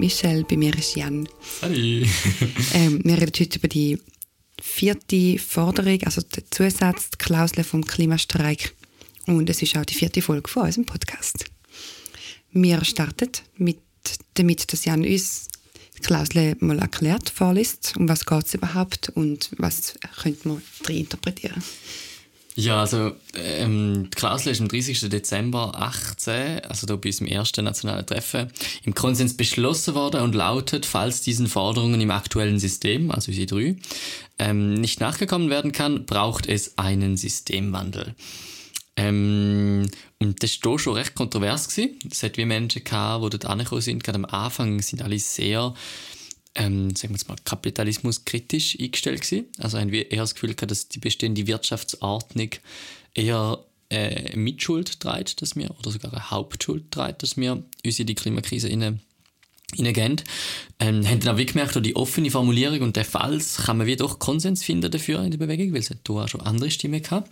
Michelle, bei mir ist Jan. Hallo. ähm, wir reden heute über die vierte Forderung, also die Zusatzklausel vom Klimastreik. Und es ist auch die vierte Folge von unserem Podcast. Wir starten mit, damit, dass Jan uns die Klausel mal erklärt, vorliest, um was geht es überhaupt und was könnte man interpretieren. Ja, also ähm, die Klausel ist am 30. Dezember 18, also da bei unserem ersten nationalen Treffen, im Konsens beschlossen worden und lautet, falls diesen Forderungen im aktuellen System, also unsere drei, ähm, nicht nachgekommen werden kann, braucht es einen Systemwandel. Ähm, und das war schon recht kontrovers. Gewesen. Es hat wie Menschen gehabt, die dort angekommen sind. Gerade am Anfang sind alle sehr ähm, sagen wir jetzt mal, kapitalismuskritisch eingestellt gewesen. Also wir eher das Gefühl gehabt, dass die bestehende Wirtschaftsordnung eher äh, Mitschuld trägt, dass wir, oder sogar eine Hauptschuld trägt, dass wir uns in die Klimakrise hineingehen. Ähm, haben dann auch gemerkt, die offene Formulierung und der Fall kann man wie doch Konsens finden dafür in der Bewegung, weil es hat auch schon andere Stimmen gehabt.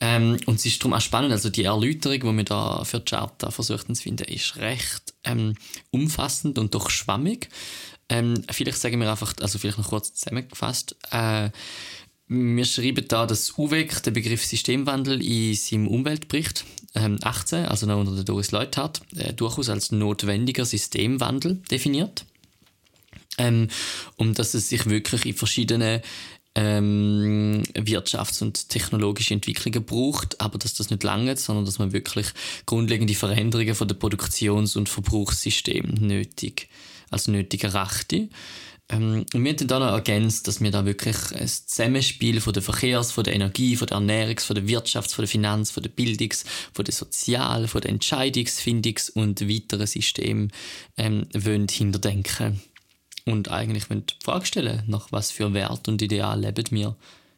Ähm, und es ist darum auch spannend, also die Erläuterung, die wir da für die Charta versuchten zu finden, ist recht ähm, umfassend und doch schwammig. Ähm, vielleicht sagen wir einfach, also vielleicht noch kurz zusammengefasst, äh, wir schreiben da, dass UWEC den Begriff Systemwandel in seinem Umweltbericht ähm, 18, also noch unter der Doris Leuthard, äh, durchaus als notwendiger Systemwandel definiert. Ähm, und dass es sich wirklich in verschiedenen ähm, wirtschafts- und technologische Entwicklungen braucht, aber dass das nicht lange, sondern dass man wirklich grundlegende Veränderungen von der Produktions- und Verbrauchssystem nötig als nötig erachte. Ähm, und wir haben dann noch ergänzt, dass wir da wirklich ein Zusammenspiel von der Verkehrs-, von der Energie-, von der Ernährungs-, von der Wirtschafts-, von der Finanz-, von der Bildungs-, von der Sozial-, von der Entscheidungsfindungs- und weiteren Systemen ähm, wollen hinterdenken und eigentlich wollen die Frage stellen, nach was für Wert und Ideal leben wir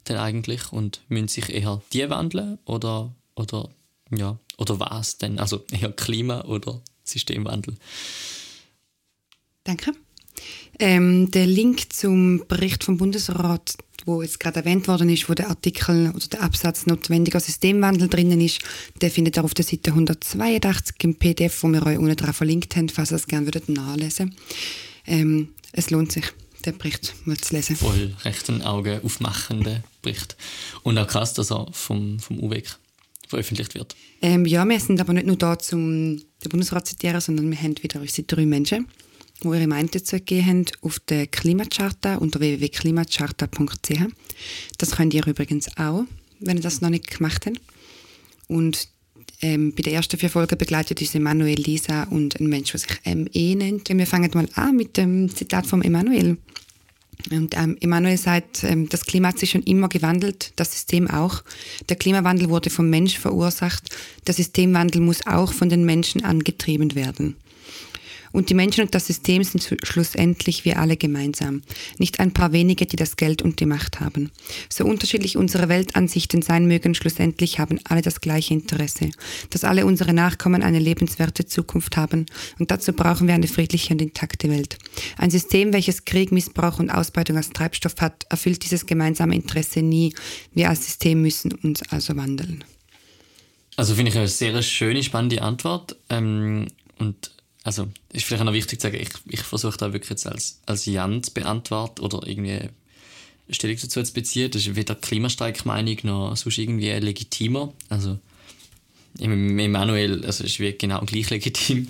denn eigentlich und müssen sich eher die wandeln oder, oder, ja, oder was denn? Also eher Klima- oder Systemwandel? Danke. Ähm, der Link zum Bericht vom Bundesrat, wo jetzt gerade erwähnt worden ist, wo der Artikel oder der Absatz notwendiger Systemwandel drinnen ist, der findet ihr auf der Seite 182 im PDF, wo wir euch unten dran verlinkt haben, falls ihr es gerne würdet nachlesen. Ähm, es lohnt sich, den Bericht mal zu lesen. Voll recht ein Auge aufmachender Bericht. Und auch krass, dass er vom, vom UWEG veröffentlicht wird. Ähm, ja, wir sind aber nicht nur da, um den Bundesrat zu zitieren, sondern wir haben wieder unsere drei Menschen die ihre Meinung dazu gegeben haben, auf der Klimacharta unter www.klimacharta.ch. Das könnt ihr übrigens auch, wenn ihr das noch nicht gemacht habt. Und ähm, bei den ersten vier Folgen begleitet uns Emanuel, Lisa und ein Mensch, der sich ME nennt. Wir fangen mal an mit dem Zitat von Emanuel. Und ähm, Emanuel sagt, ähm, das Klima hat sich schon immer gewandelt, das System auch. Der Klimawandel wurde vom Mensch verursacht. Der Systemwandel muss auch von den Menschen angetrieben werden. Und die Menschen und das System sind schlussendlich wir alle gemeinsam. Nicht ein paar wenige, die das Geld und die Macht haben. So unterschiedlich unsere Weltansichten sein mögen, schlussendlich haben alle das gleiche Interesse. Dass alle unsere Nachkommen eine lebenswerte Zukunft haben. Und dazu brauchen wir eine friedliche und intakte Welt. Ein System, welches Krieg, Missbrauch und Ausbeutung als Treibstoff hat, erfüllt dieses gemeinsame Interesse nie. Wir als System müssen uns also wandeln. Also finde ich eine sehr schöne, spannende Antwort. Ähm, und also ist vielleicht noch wichtig zu sagen, ich, ich versuche da wirklich jetzt als, als Jan zu beantworten oder irgendwie Stellung dazu zu beziehen. Das ist weder Klimastreik-Meinung noch sonst irgendwie legitimer. Also Emanuel, also ist wie genau gleich legitim.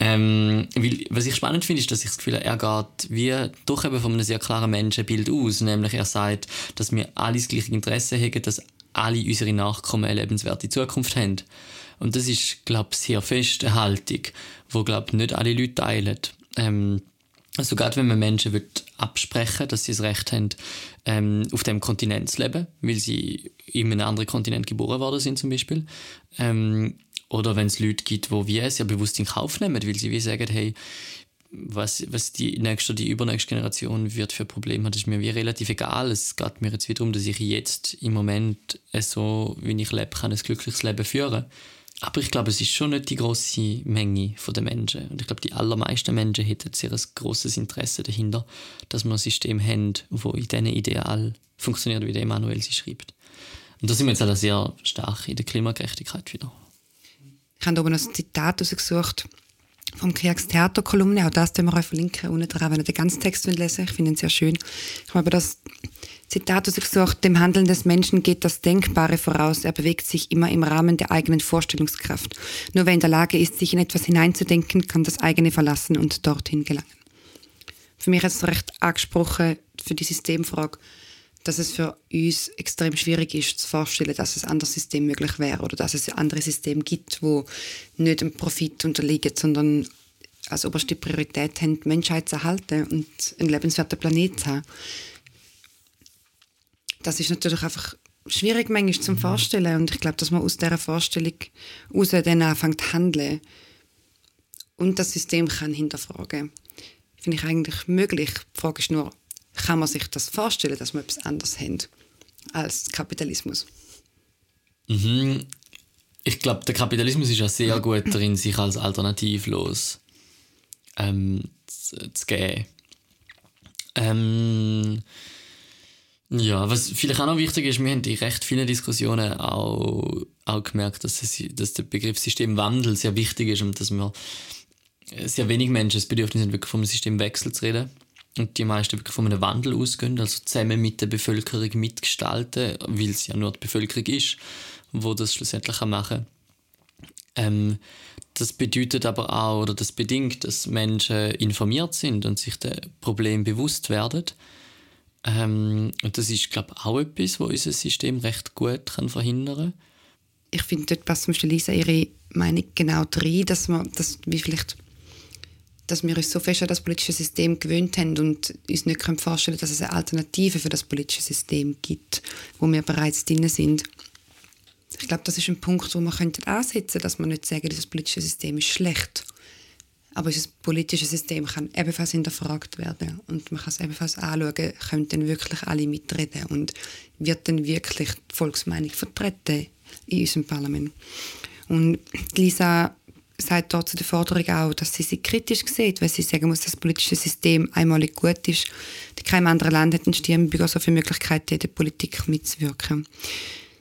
Ähm, weil, was ich spannend finde, ist, dass ich das Gefühl habe, er geht wie doch eben von einem sehr klaren Menschenbild aus. Nämlich er sagt, dass wir alle das gleiche Interesse haben, dass alle unsere Nachkommen eine lebenswerte Zukunft haben. Und das ist, glaube ich, sehr fest eine Haltung, die, glaube nicht alle Leute teilen. Ähm, also gerade wenn man Menschen will absprechen dass sie das Recht haben, ähm, auf dem Kontinent zu leben, weil sie in einem anderen Kontinent geboren worden sind zum Beispiel. Ähm, oder wenn es Leute gibt, die wie sehr bewusst in Kauf nehmen, weil sie wie sagen, hey, was, was die nächste, die übernächste Generation wird für Probleme hat, ist mir wie relativ egal. Es geht mir jetzt wieder darum, dass ich jetzt im Moment so, wie ich lebe, kann ein glückliches Leben führen. Aber ich glaube, es ist schon nicht die große Menge der Menschen. Und ich glaube, die allermeisten Menschen hätten sehr ein großes Interesse dahinter, dass wir ein System haben, das in diesem Ideal funktioniert, wie der Emanuel sie schreibt. Und da sind wir jetzt auch sehr stark in der Klimagerechtigkeit wieder. Ich habe oben noch ein Zitat rausgesucht vom Kriegstheater-Kolumne. Auch das können wir euch verlinken unten dran, wenn ihr den ganzen Text lesen. Ich finde ihn sehr schön. Ich habe das Zitat ausgesucht, dem Handeln des Menschen geht das Denkbare voraus. Er bewegt sich immer im Rahmen der eigenen Vorstellungskraft. Nur wer in der Lage ist, sich in etwas hineinzudenken, kann das eigene verlassen und dorthin gelangen. Für mich ist es recht angesprochen für die Systemfrage, dass es für uns extrem schwierig ist, zu vorstellen, dass es ein anderes System möglich wäre oder dass es ein anderes System gibt, wo nicht dem Profit unterliegt, sondern als oberste Priorität haben, die Menschheit zu erhalten und einen lebenswerten Planet zu haben das ist natürlich einfach schwierig manchmal zum Vorstellen und ich glaube, dass man aus dieser Vorstellung heraus dann anfängt zu handeln und das System kann hinterfragen. Finde ich eigentlich möglich. Die Frage ist nur, kann man sich das vorstellen, dass wir etwas anderes haben als Kapitalismus? Mhm. Ich glaube, der Kapitalismus ist ja sehr gut darin, sich als alternativlos ähm, zu, zu geben. Ähm, ja, was vielleicht auch noch wichtig ist, wir haben in recht vielen Diskussionen auch, auch gemerkt, dass, es, dass der Begriff Systemwandel sehr wichtig ist und dass wir sehr wenig Menschen das Bedürfnis haben, wirklich vom Systemwechsel zu reden. Und die meisten wirklich von einem Wandel ausgehen, also zusammen mit der Bevölkerung mitgestalten, weil es ja nur die Bevölkerung ist, wo das schlussendlich machen kann. Ähm, das bedeutet aber auch, oder das bedingt, dass Menschen informiert sind und sich der Problem bewusst werden ähm, und das ist, glaube ich, auch etwas, was unser System recht gut kann verhindern kann. Ich finde, dort passt zum Beispiel Lisa ihre Meinung genau rein, dass wir, dass wir vielleicht dass wir uns so fest an das politische System gewöhnt haben und uns nicht vorstellen können, dass es eine Alternative für das politische System gibt, wo wir bereits drin sind. Ich glaube, das ist ein Punkt, wo man könnte ansetzen, dass man nicht sagen, das politische System ist schlecht, aber unser politisches System kann ebenfalls hinterfragt werden und man kann es ebenfalls anschauen, können denn wirklich alle mitreden und wird denn wirklich die Volksmeinung vertreten in unserem Parlament. Und Lisa sagt dort zu der Forderung auch, dass sie sie kritisch sieht, weil sie sagen muss, dass das politische System einmalig gut ist. In keinem anderen Land hat ein Stimmbürger so viele Möglichkeiten, in der Politik mitzuwirken.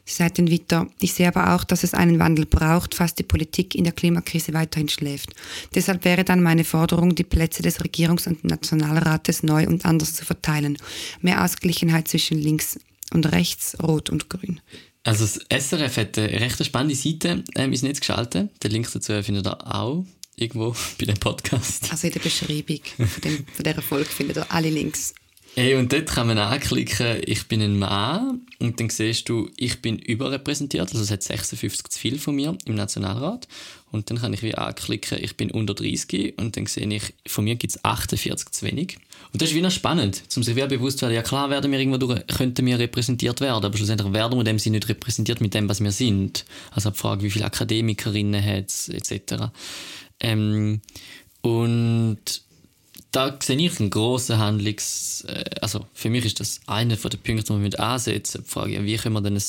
Sie sagt dann weiter, ich sehe aber auch, dass es einen Wandel braucht, falls die Politik in der Klimakrise weiterhin schläft. Deshalb wäre dann meine Forderung, die Plätze des Regierungs- und Nationalrates neu und anders zu verteilen. Mehr Ausgeglichenheit zwischen links und rechts, rot und grün. Also das SRF hat eine recht spannende Seite ähm, ins Netz geschaltet. Den Link dazu findet ihr auch irgendwo bei dem Podcast. Also in der Beschreibung von, dem, von dieser Folge findet ihr alle Links. Hey, und dort kann man anklicken, ich bin ein Mann und dann siehst du, ich bin überrepräsentiert, also es hat 56 zu viel von mir im Nationalrat und dann kann ich wie anklicken, ich bin unter 30 und dann sehe ich, von mir gibt es 48 zu wenig. Und das ist wieder spannend, um sich wieder bewusst zu werden, ja klar werden wir irgendwo durch, könnten wir repräsentiert werden, aber schlussendlich werden wir dem sie nicht repräsentiert mit dem, was wir sind. Also die Frage, wie viele Akademikerinnen hat es, etc. Ähm, und da sehe ich einen grossen Handlungs... Äh, also für mich ist das einer der Punkte, die wir ansetzen Die Frage, wie können wir denn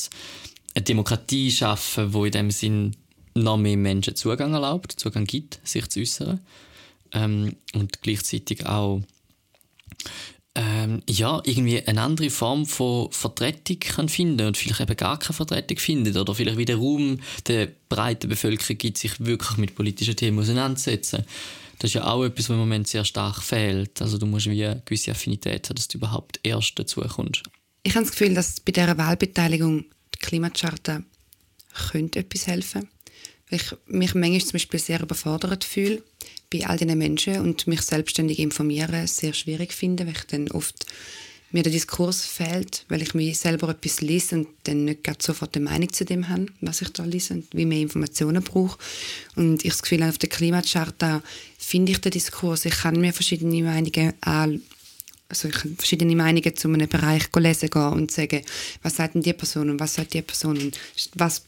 eine Demokratie schaffen, wo in dem Sinn noch mehr Menschen Zugang erlaubt, Zugang gibt, sich zu äußern. Ähm, und gleichzeitig auch ähm, ja, irgendwie eine andere Form von Vertretung kann finden und vielleicht eben gar keine Vertretung findet oder vielleicht wieder Raum der breiten Bevölkerung gibt, sich wirklich mit politischen Themen auseinandersetzen. Das ist ja auch etwas, was im Moment sehr stark fehlt. Also du musst wie eine gewisse Affinität haben, dass du überhaupt erst dazu kommst. Ich habe das Gefühl, dass bei dieser Wahlbeteiligung die Klimacharta könnte etwas helfen weil ich mich manchmal zum Beispiel sehr überfordert fühle bei all diesen Menschen und mich selbstständig informieren sehr schwierig finde, weil ich dann oft mir der Diskurs fehlt, weil ich mir selber etwas lese und dann nicht sofort eine Meinung zu dem habe, was ich da lese und wie mehr Informationen brauche. Und ich das Gefühl auf der Klimacharta finde ich den Diskurs. Ich kann mir verschiedene Meinungen an also ich kann verschiedene Meinungen zu einem Bereich lesen gehen und sagen, was sagt denn die Person und was sagt die Person und was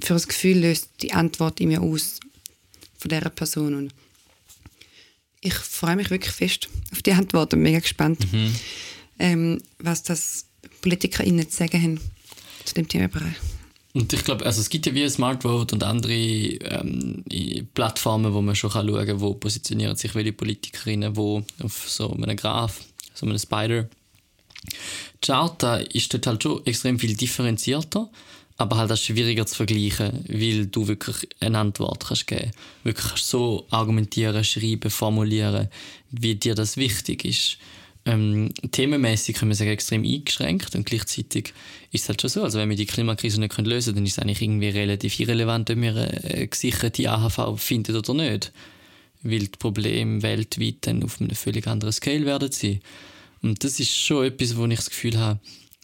für ein Gefühl löst die Antwort in mir aus von dieser Person. Und ich freue mich wirklich fest auf die Antwort und mega gespannt. Mhm ähm, was das PolitikerInnen zu sagen haben zu dem Themenbereich. Und ich glaube, also es gibt ja wie Smart Vote und andere ähm, Plattformen, wo man schon schauen kann, wo positionieren sich welche Politikerinnen, wo auf so einem Graph, so einem Spider. Die Charta ist dort halt schon extrem viel differenzierter. Aber halt auch schwieriger zu vergleichen, weil du wirklich eine Antwort kannst geben. Wirklich kannst so argumentieren, schreiben, formulieren, wie dir das wichtig ist. Ähm, themenmäßig können wir sagen, extrem eingeschränkt und gleichzeitig ist es halt schon so, also wenn wir die Klimakrise nicht lösen können, dann ist es eigentlich irgendwie relativ irrelevant, ob wir eine gesicherte AHV finden oder nicht. Weil die Probleme weltweit dann auf einem völlig anderen Scale werden sein. Und das ist schon etwas, wo ich das Gefühl habe,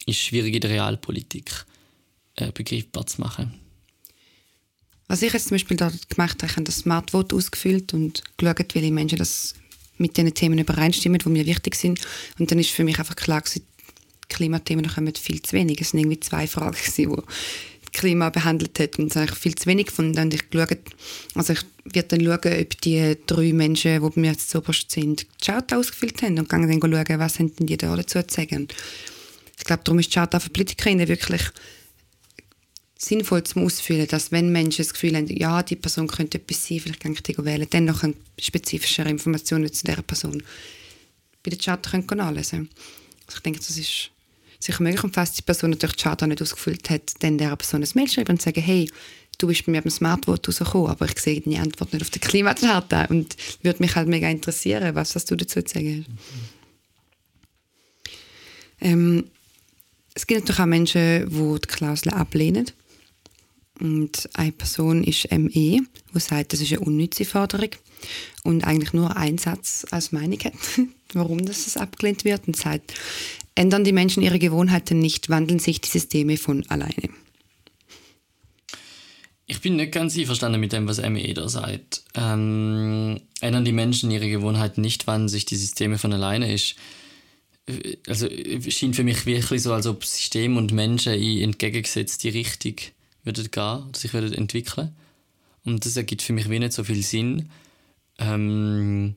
ist schwierig in der Realpolitik äh, begreifbar zu machen. Was ich jetzt zum Beispiel da gemacht habe, ich habe das Smart Vote ausgefüllt und geschaut, welche Menschen das mit den Themen übereinstimmen, die mir wichtig sind. Und dann ist für mich einfach klar gewesen, Klimathemen kommen viel zu wenig. Es waren irgendwie zwei Fragen, die Klima behandelt hat und es eigentlich viel zu wenig gefunden. Und ich geschaut, also ich werde dann schauen, ob die drei Menschen, die bei mir jetzt oberst sind, die Chart ausgefüllt haben und gehe dann schauen, was haben die da dazu zu sagen. Ich glaube, darum ist die Chart auch für Politikerinnen wirklich sinnvoll zum Ausfüllen, dass wenn Menschen das Gefühl haben, ja, die Person könnte etwas sein, vielleicht kann ich die wählen, dann noch spezifischere Informationen zu dieser Person. Bei der Chat können nachlesen also Ich denke, das ist sicher möglich. Und falls die Person natürlich die Chat auch nicht ausgefüllt hat, dann der Person ein Mail schreiben und sagen, hey, du bist bei mir beim Smartvote rausgekommen, aber ich sehe deine Antwort nicht auf der Klimachart und würde mich halt mega interessieren, was, was du dazu zu sagen hast. Ähm, es gibt natürlich auch Menschen, die die Klausel ablehnen. Und eine Person ist ME, die sagt, das ist eine unnütze Forderung und eigentlich nur einen Satz als Meinung hat, warum das abgelehnt wird und sagt, ändern die Menschen ihre Gewohnheiten nicht, wandeln sich die Systeme von alleine. Ich bin nicht ganz einverstanden mit dem, was ME da sagt. Ähm, ändern die Menschen ihre Gewohnheiten nicht, wandeln sich die Systeme von alleine ist. Also schien für mich wirklich so, als ob System und Menschen in entgegengesetzte Richtung würden gehen sich würden entwickeln. Und das ergibt für mich wie nicht so viel Sinn, ähm,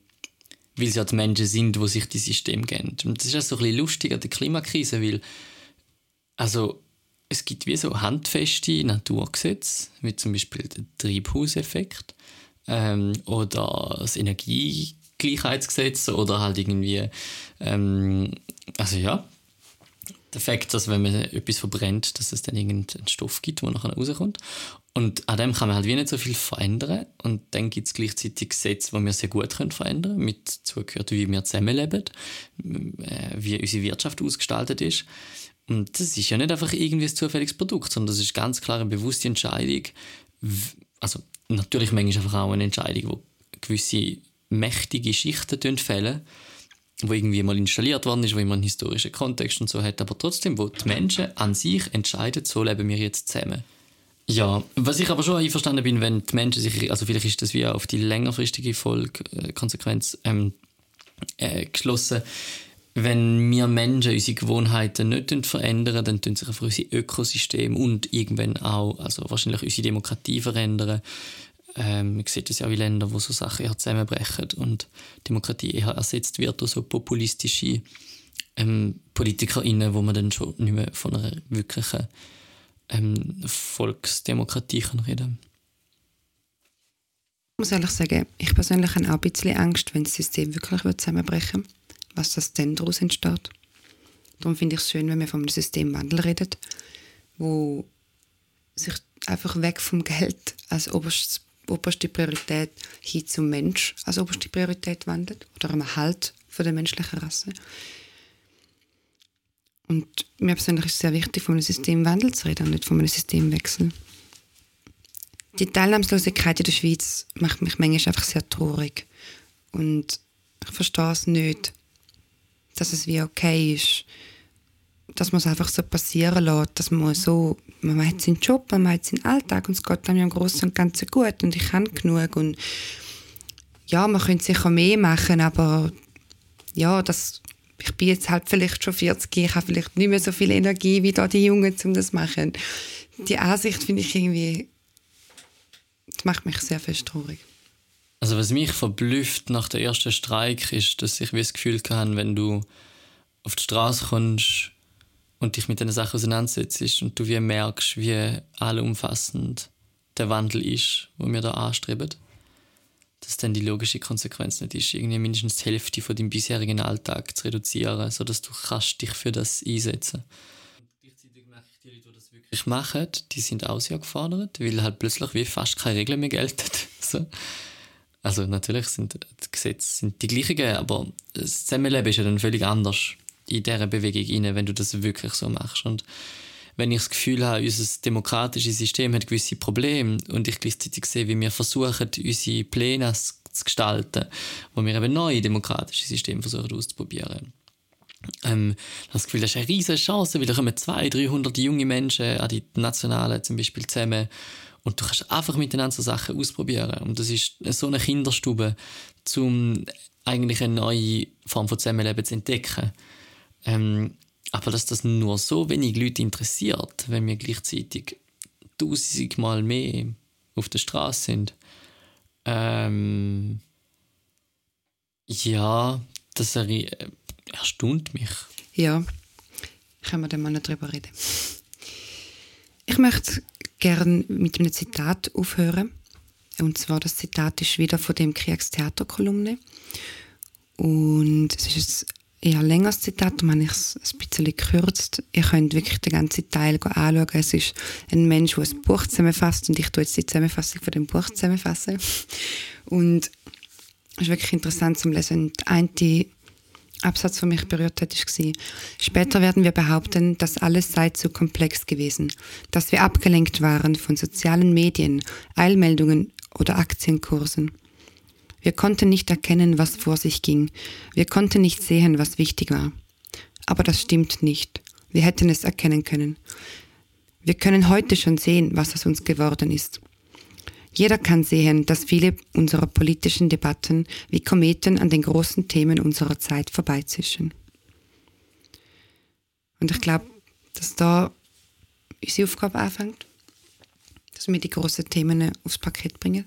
weil es ja die Menschen sind, die sich die System geben. Und das ist ja so ein bisschen lustig an der Klimakrise, weil also es gibt wie so handfeste Naturgesetze, wie zum Beispiel der Treibhauseffekt ähm, oder das Energiegleichheitsgesetz oder halt irgendwie ähm, also ja der Fakt, dass wenn man etwas verbrennt, dass es dann irgendeinen Stoff gibt, der nachher rauskommt. Und an dem kann man halt wie nicht so viel verändern. Und dann gibt es gleichzeitig Gesetze, die wir sehr gut können verändern können. Mit zugehört, wie wir zusammenleben, äh, wie unsere Wirtschaft ausgestaltet ist. Und das ist ja nicht einfach irgendwie ein zufälliges Produkt, sondern das ist ganz klar eine bewusste Entscheidung. Also natürlich manchmal einfach auch eine Entscheidung, wo gewisse mächtige Schichten fällen wo irgendwie mal installiert worden ist, wo immer einen historischen Kontext und so hat, aber trotzdem, wo die Menschen an sich entscheiden, so leben wir jetzt zusammen. Ja, was ich aber schon einverstanden bin, wenn die Menschen sich, also vielleicht ist das wie auf die längerfristige Folge, äh, Konsequenz ähm, äh, geschlossen, wenn wir Menschen unsere Gewohnheiten nicht verändern, dann tun sich einfach unser Ökosystem und irgendwann auch, also wahrscheinlich unsere Demokratie verändern. Ähm, man sieht das ja auch in Ländern, wo so Sachen eher zusammenbrechen und Demokratie eher ersetzt wird durch so populistische ähm, PolitikerInnen, wo man dann schon nicht mehr von einer wirklichen ähm, Volksdemokratie kann reden Ich muss ehrlich sagen, ich persönlich habe auch ein bisschen Angst, wenn das System wirklich zusammenbrechen würde, was das dann daraus entsteht. Darum finde ich es schön, wenn wir einem Systemwandel reden, wo sich einfach weg vom Geld als oberstes oberste Priorität hin zum Mensch als oberste Priorität wandelt oder am Erhalt von der menschlichen Rasse. Und mir persönlich ist es sehr wichtig, von einem Systemwandel zu reden und nicht von einem Systemwechsel. Die Teilnahmslosigkeit in der Schweiz macht mich manchmal einfach sehr traurig. Und ich verstehe es nicht, dass es wie okay ist, dass man es einfach so passieren lässt, dass man so, man hat seinen Job, man hat seinen Alltag und es geht dann im Großen und Ganzen gut und ich kann genug und ja, man könnte sicher mehr machen, aber ja, das, ich bin jetzt halt vielleicht schon 40, ich habe vielleicht nicht mehr so viel Energie wie da die Jungen, um das zu machen. Die Ansicht finde ich irgendwie, das macht mich sehr fest traurig. Also was mich verblüfft nach der ersten Streik ist, dass ich wie das Gefühl habe, wenn du auf die Straße kommst und dich mit diesen Sachen auseinandersetzt und du wie merkst, wie allumfassend der Wandel ist, wo wir da anstreben, dass dann die logische Konsequenz nicht ist, irgendwie mindestens die Hälfte von deinem bisherigen Alltag zu reduzieren, sodass du kannst dich für das einsetzen. Gleichzeitig ich die Leute, die die sind auch sehr gefordert, weil halt plötzlich wie fast keine Regeln mehr gelten. so. Also natürlich sind die Gesetze sind die gleichen, aber das Zusammenleben ist ja dann völlig anders in dieser Bewegung rein, wenn du das wirklich so machst. Und wenn ich das Gefühl habe, unser demokratisches System hat gewisse Probleme und ich gleichzeitig sehe, wie wir versuchen, unsere Pläne zu gestalten, wo wir eben neue demokratische Systeme versuchen auszuprobieren. Ähm, das Gefühl, das ist eine riesige Chance, weil da kommen 200, 300 junge Menschen an die Nationalen zum Beispiel zusammen und du kannst einfach miteinander so Sachen ausprobieren. Und das ist so eine Kinderstube, um eigentlich eine neue Form von Zusammenleben zu entdecken. Ähm, aber dass das nur so wenig Leute interessiert, wenn wir gleichzeitig tausendmal mehr auf der Straße sind, ähm, ja, das erstaunt mich. Ja, können wir dann mal nicht drüber reden. Ich möchte gerne mit einem Zitat aufhören. Und zwar, das Zitat ist wieder von dem Kriegstheaterkolumne. Und es ist ein eher längeres Zitat, darum habe ich es ein bisschen gekürzt. Ihr könnt wirklich den ganzen Teil anschauen. Es ist ein Mensch, der ein Buch zusammenfasst und ich tue jetzt die Zusammenfassung von dem Buch zusammenfassen. Und es ist wirklich interessant zum Lesen. Und ein Absatz, der mich berührt hat, war, später werden wir behaupten, dass alles sei zu komplex gewesen, dass wir abgelenkt waren von sozialen Medien, Eilmeldungen oder Aktienkursen. Wir konnten nicht erkennen, was vor sich ging. Wir konnten nicht sehen, was wichtig war. Aber das stimmt nicht. Wir hätten es erkennen können. Wir können heute schon sehen, was aus uns geworden ist. Jeder kann sehen, dass viele unserer politischen Debatten wie Kometen an den großen Themen unserer Zeit vorbeizischen. Und ich glaube, dass da unsere Aufgabe anfängt, dass wir die großen Themen aufs Paket bringen,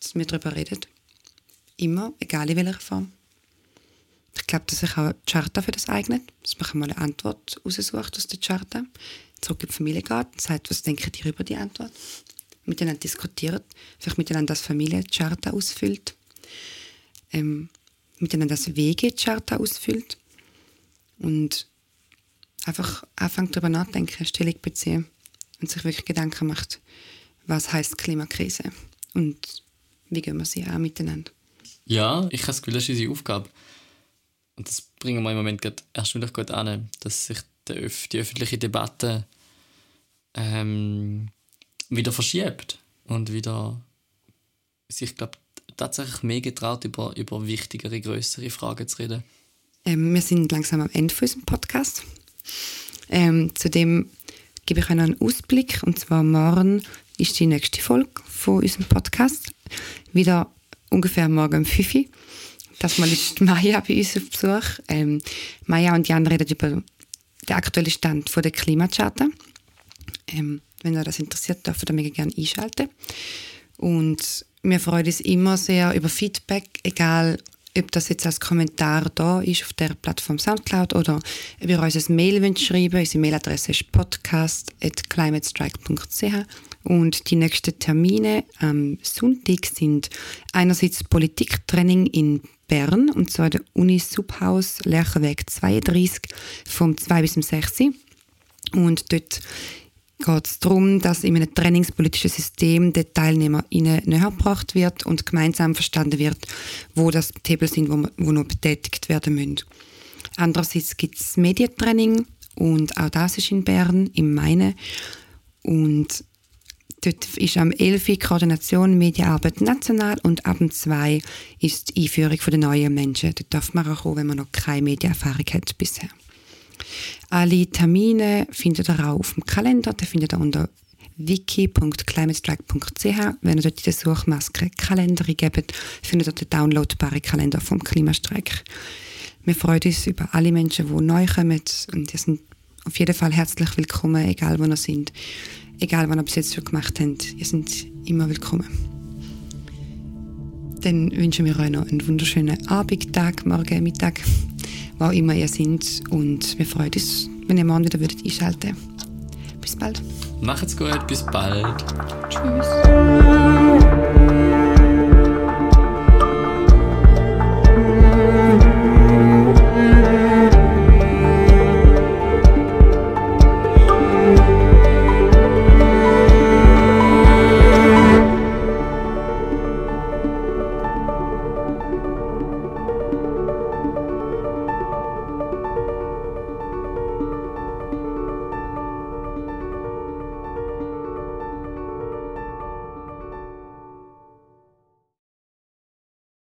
dass wir darüber reden. Immer, egal in welcher Form. Ich glaube, dass sich auch die Charta für das eignet, dass man mal eine Antwort raussucht aus der Charta, zurück in die Familie geht und sagt, was denken die über die Antwort miteinander diskutiert, vielleicht miteinander das Familiencharta ausfüllt, ähm, miteinander das Wegecharta ausfüllt und einfach anfängt darüber nachdenken, Stellung beziehen und sich wirklich Gedanken macht, was heißt Klimakrise und wie gehen wir sie an miteinander. Ja, ich habe das Gefühl, das ist unsere Aufgabe. Und das bringen wir im Moment erst wieder gut an, dass sich die, öffentliche Debatte ähm, wieder verschiebt und wieder sich, glaube tatsächlich mehr getraut, über, über wichtigere, größere Fragen zu reden. Ähm, wir sind langsam am Ende von unserem Podcast. Ähm, zudem gebe ich einen Ausblick, und zwar morgen ist die nächste Folge von unserem Podcast. Wieder ungefähr morgen um 5 Uhr. Das mal ist Maya bei uns auf Besuch. Ähm, Maya und Jan reden über den aktuellen Stand der Klimacharta. Ähm, wenn euch das interessiert, dürft ihr mega gerne einschalten. Und wir freuen uns immer sehr über Feedback, egal ob das jetzt als Kommentar da ist auf der Plattform Soundcloud oder ob ihr uns ein Mail wollt schreiben Unsere Mailadresse ist podcast.climatestrike.ch und die nächsten Termine am Sonntag sind einerseits Politiktraining in Bern, und zwar der Uni Subhaus Lerchenweg 32 vom 2 bis 6. Und dort geht es darum, dass in einem trainingspolitischen System den TeilnehmerInnen nähergebracht wird und gemeinsam verstanden wird, wo das Themen sind, wo, wo noch betätigt werden müssen. Andererseits gibt es Medientraining und auch das ist in Bern im Meine. Und dort ist am 11. Koordination Medienarbeit national und ab dem 2 ist die Einführung der neuen Menschen. Dort darf man auch kommen, wenn man noch keine Medienerfahrung hat bisher. Alle Termine findet ihr auch auf dem Kalender. Den findet ihr unter wiki.climatestrike.ch. Wenn ihr dort in der Suchmaske Kalender gebt, findet ihr den downloadbaren Kalender vom Klimastreik. Wir freuen uns über alle Menschen, die neu kommen und ihr sind auf jeden Fall herzlich willkommen, egal wo ihr sind, egal was ihr bis jetzt schon gemacht habt. Ihr seid immer willkommen. Dann wünschen wir euch noch einen wunderschönen Abend, Tag, Morgen, Mittag wo immer ihr seid. Und wir freuen uns, wenn ihr morgen wieder würdet einschalten Bis bald. Macht's gut, bis bald. Tschüss.